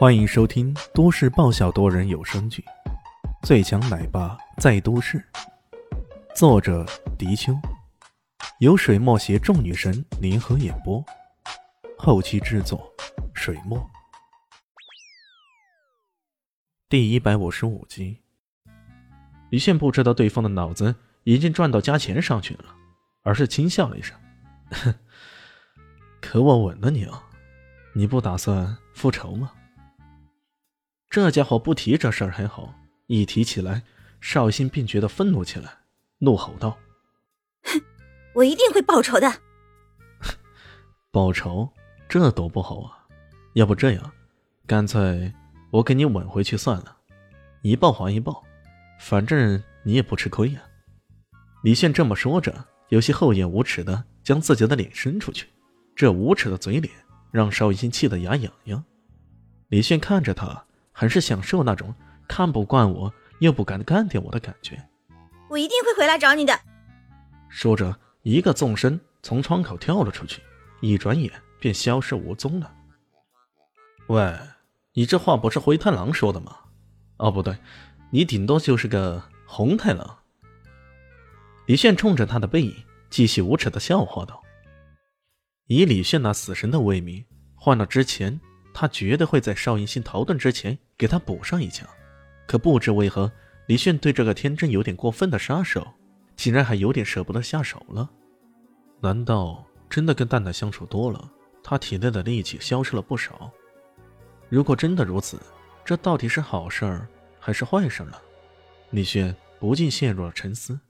欢迎收听都市爆笑多人有声剧《最强奶爸在都市》，作者：迪秋，由水墨携众女神联合演播，后期制作：水墨。第一百五十五集，李现不知道对方的脑子已经转到加钱上去了，而是轻笑了一声：“哼 可我稳了你啊，你不打算复仇吗？”这家伙不提这事儿还好，一提起来，邵欣便觉得愤怒起来，怒吼道：“哼，我一定会报仇的！报仇？这多不好啊！要不这样，干脆我给你吻回去算了，一报还一报，反正你也不吃亏呀。”李炫这么说着，有些厚颜无耻的将自己的脸伸出去，这无耻的嘴脸让邵心气得牙痒痒。李炫看着他。很是享受那种看不惯我又不敢干掉我的感觉。我一定会回来找你的。说着，一个纵身从窗口跳了出去，一转眼便消失无踪了。喂，你这话不是灰太狼说的吗？哦，不对，你顶多就是个红太狼。李炫冲着他的背影继续无耻的笑话道：“以李炫那死神的威名，换了之前。”他绝对会在邵银心逃遁之前给他补上一枪，可不知为何，李炫对这个天真有点过分的杀手，竟然还有点舍不得下手了。难道真的跟蛋蛋相处多了，他体内的力气消失了不少？如果真的如此，这到底是好事儿还是坏事呢？李炫不禁陷入了沉思。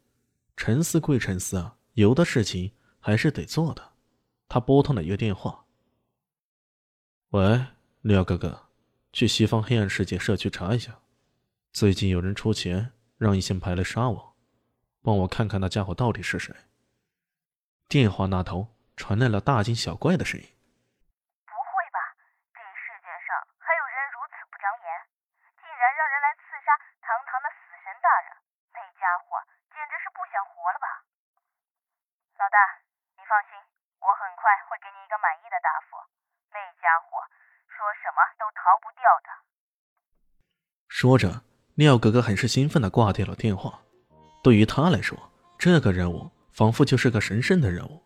沉思归沉思啊，有的事情还是得做的。他拨通了一个电话。喂，廖哥哥，去西方黑暗世界社区查一下，最近有人出钱让一线牌来杀我，帮我看看那家伙到底是谁。电话那头传来了大惊小怪的声音：“不会吧，这世界上还有人如此不长眼，竟然让人来刺杀堂堂的死神大人，那家伙简直是不想活了吧？”老大，你放心，我很快会给你一个满意的答复。那家伙。说什么都逃不掉的。说着，廖哥哥很是兴奋的挂掉了电话。对于他来说，这个任务仿佛就是个神圣的任务。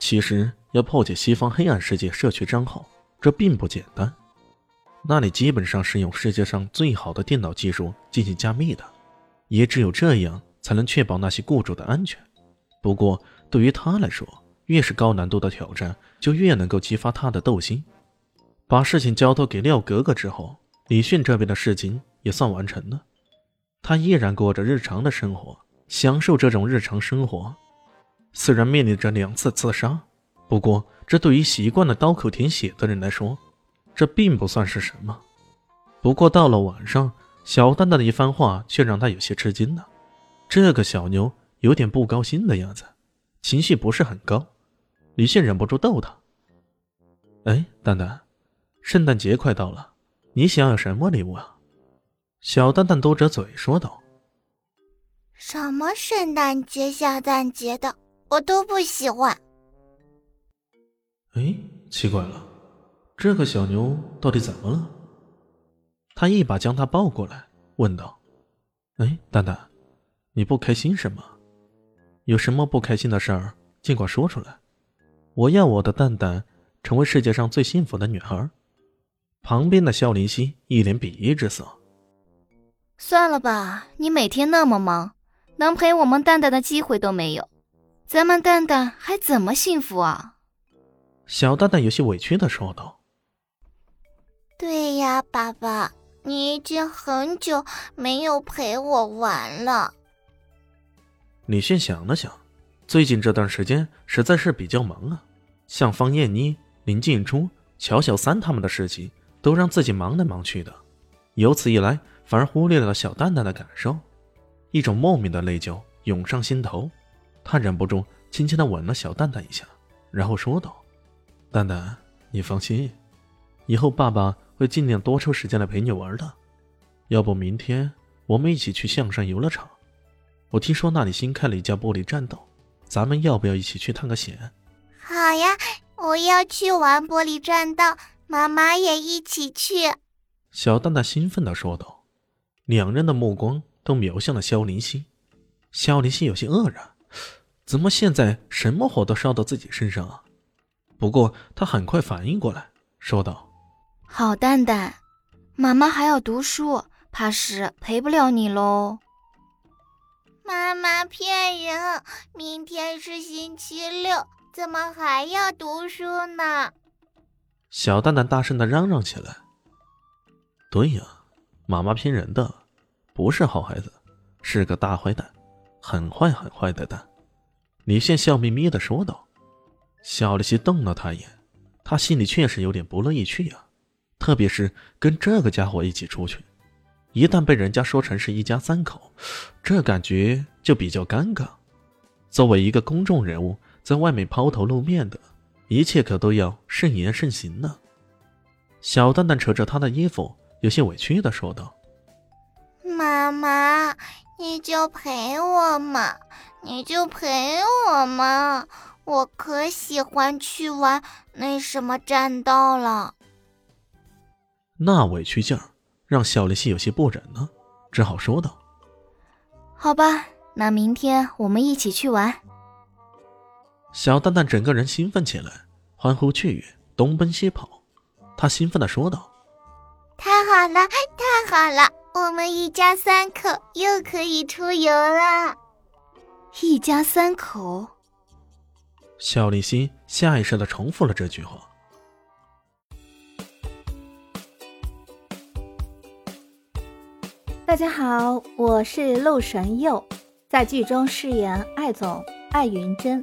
其实，要破解西方黑暗世界社区账号，这并不简单。那里基本上是用世界上最好的电脑技术进行加密的，也只有这样才能确保那些雇主的安全。不过，对于他来说，越是高难度的挑战，就越能够激发他的斗心。把事情交托给廖格格之后，李迅这边的事情也算完成了。他依然过着日常的生活，享受这种日常生活。虽然面临着两次刺杀，不过这对于习惯了刀口舔血的人来说，这并不算是什么。不过到了晚上，小蛋蛋的一番话却让他有些吃惊了。这个小妞有点不高兴的样子，情绪不是很高。李迅忍不住逗他：“哎，蛋蛋。”圣诞节快到了，你想要什么礼物啊？小蛋蛋嘟着嘴说道：“什么圣诞节、下蛋节的，我都不喜欢。”哎，奇怪了，这个小牛到底怎么了？他一把将他抱过来，问道：“哎，蛋蛋，你不开心什么？有什么不开心的事儿，尽管说出来。我要我的蛋蛋成为世界上最幸福的女孩。”旁边的肖林熙一脸鄙夷之色。算了吧，你每天那么忙，能陪我们蛋蛋的机会都没有，咱们蛋蛋还怎么幸福啊？小蛋蛋有些委屈的说道。对呀，爸爸，你已经很久没有陪我玩了。李迅想了想，最近这段时间实在是比较忙啊，像方艳妮、林静初、乔小三他们的事情。都让自己忙来忙去的，由此一来，反而忽略了小蛋蛋的感受，一种莫名的内疚涌上心头，他忍不住轻轻的吻了小蛋蛋一下，然后说道：“蛋蛋，你放心，以后爸爸会尽量多抽时间来陪你玩的。要不明天我们一起去象山游乐场？我听说那里新开了一家玻璃栈道，咱们要不要一起去探个险？”“好呀，我要去玩玻璃栈道。”妈妈也一起去。小蛋蛋兴奋地说道。两人的目光都瞄向了萧林希。萧林希有些愕然，怎么现在什么火都烧到自己身上啊？不过他很快反应过来，说道：“好蛋蛋，妈妈还要读书，怕是陪不了你喽。”妈妈骗人，明天是星期六，怎么还要读书呢？小蛋蛋大声的嚷嚷起来。对呀，妈妈骗人的，不是好孩子，是个大坏蛋，很坏很坏的蛋。李现笑眯眯的说道。小丽西瞪了他一眼，他心里确实有点不乐意去呀，特别是跟这个家伙一起出去，一旦被人家说成是一家三口，这感觉就比较尴尬。作为一个公众人物，在外面抛头露面的，一切可都要慎言慎行呢。小蛋蛋扯着他的衣服，有些委屈的说道：“妈妈，你就陪我嘛，你就陪我嘛。”我可喜欢去玩那什么栈道了。那委屈劲儿让小丽西有些不忍呢，只好说道：“好吧，那明天我们一起去玩。”小蛋蛋整个人兴奋起来，欢呼雀跃，东奔西跑。他兴奋的说道：“太好了，太好了，我们一家三口又可以出游了。”一家三口。小丽心下意识的重复了这句话。大家好，我是陆神佑，在剧中饰演艾总艾云珍。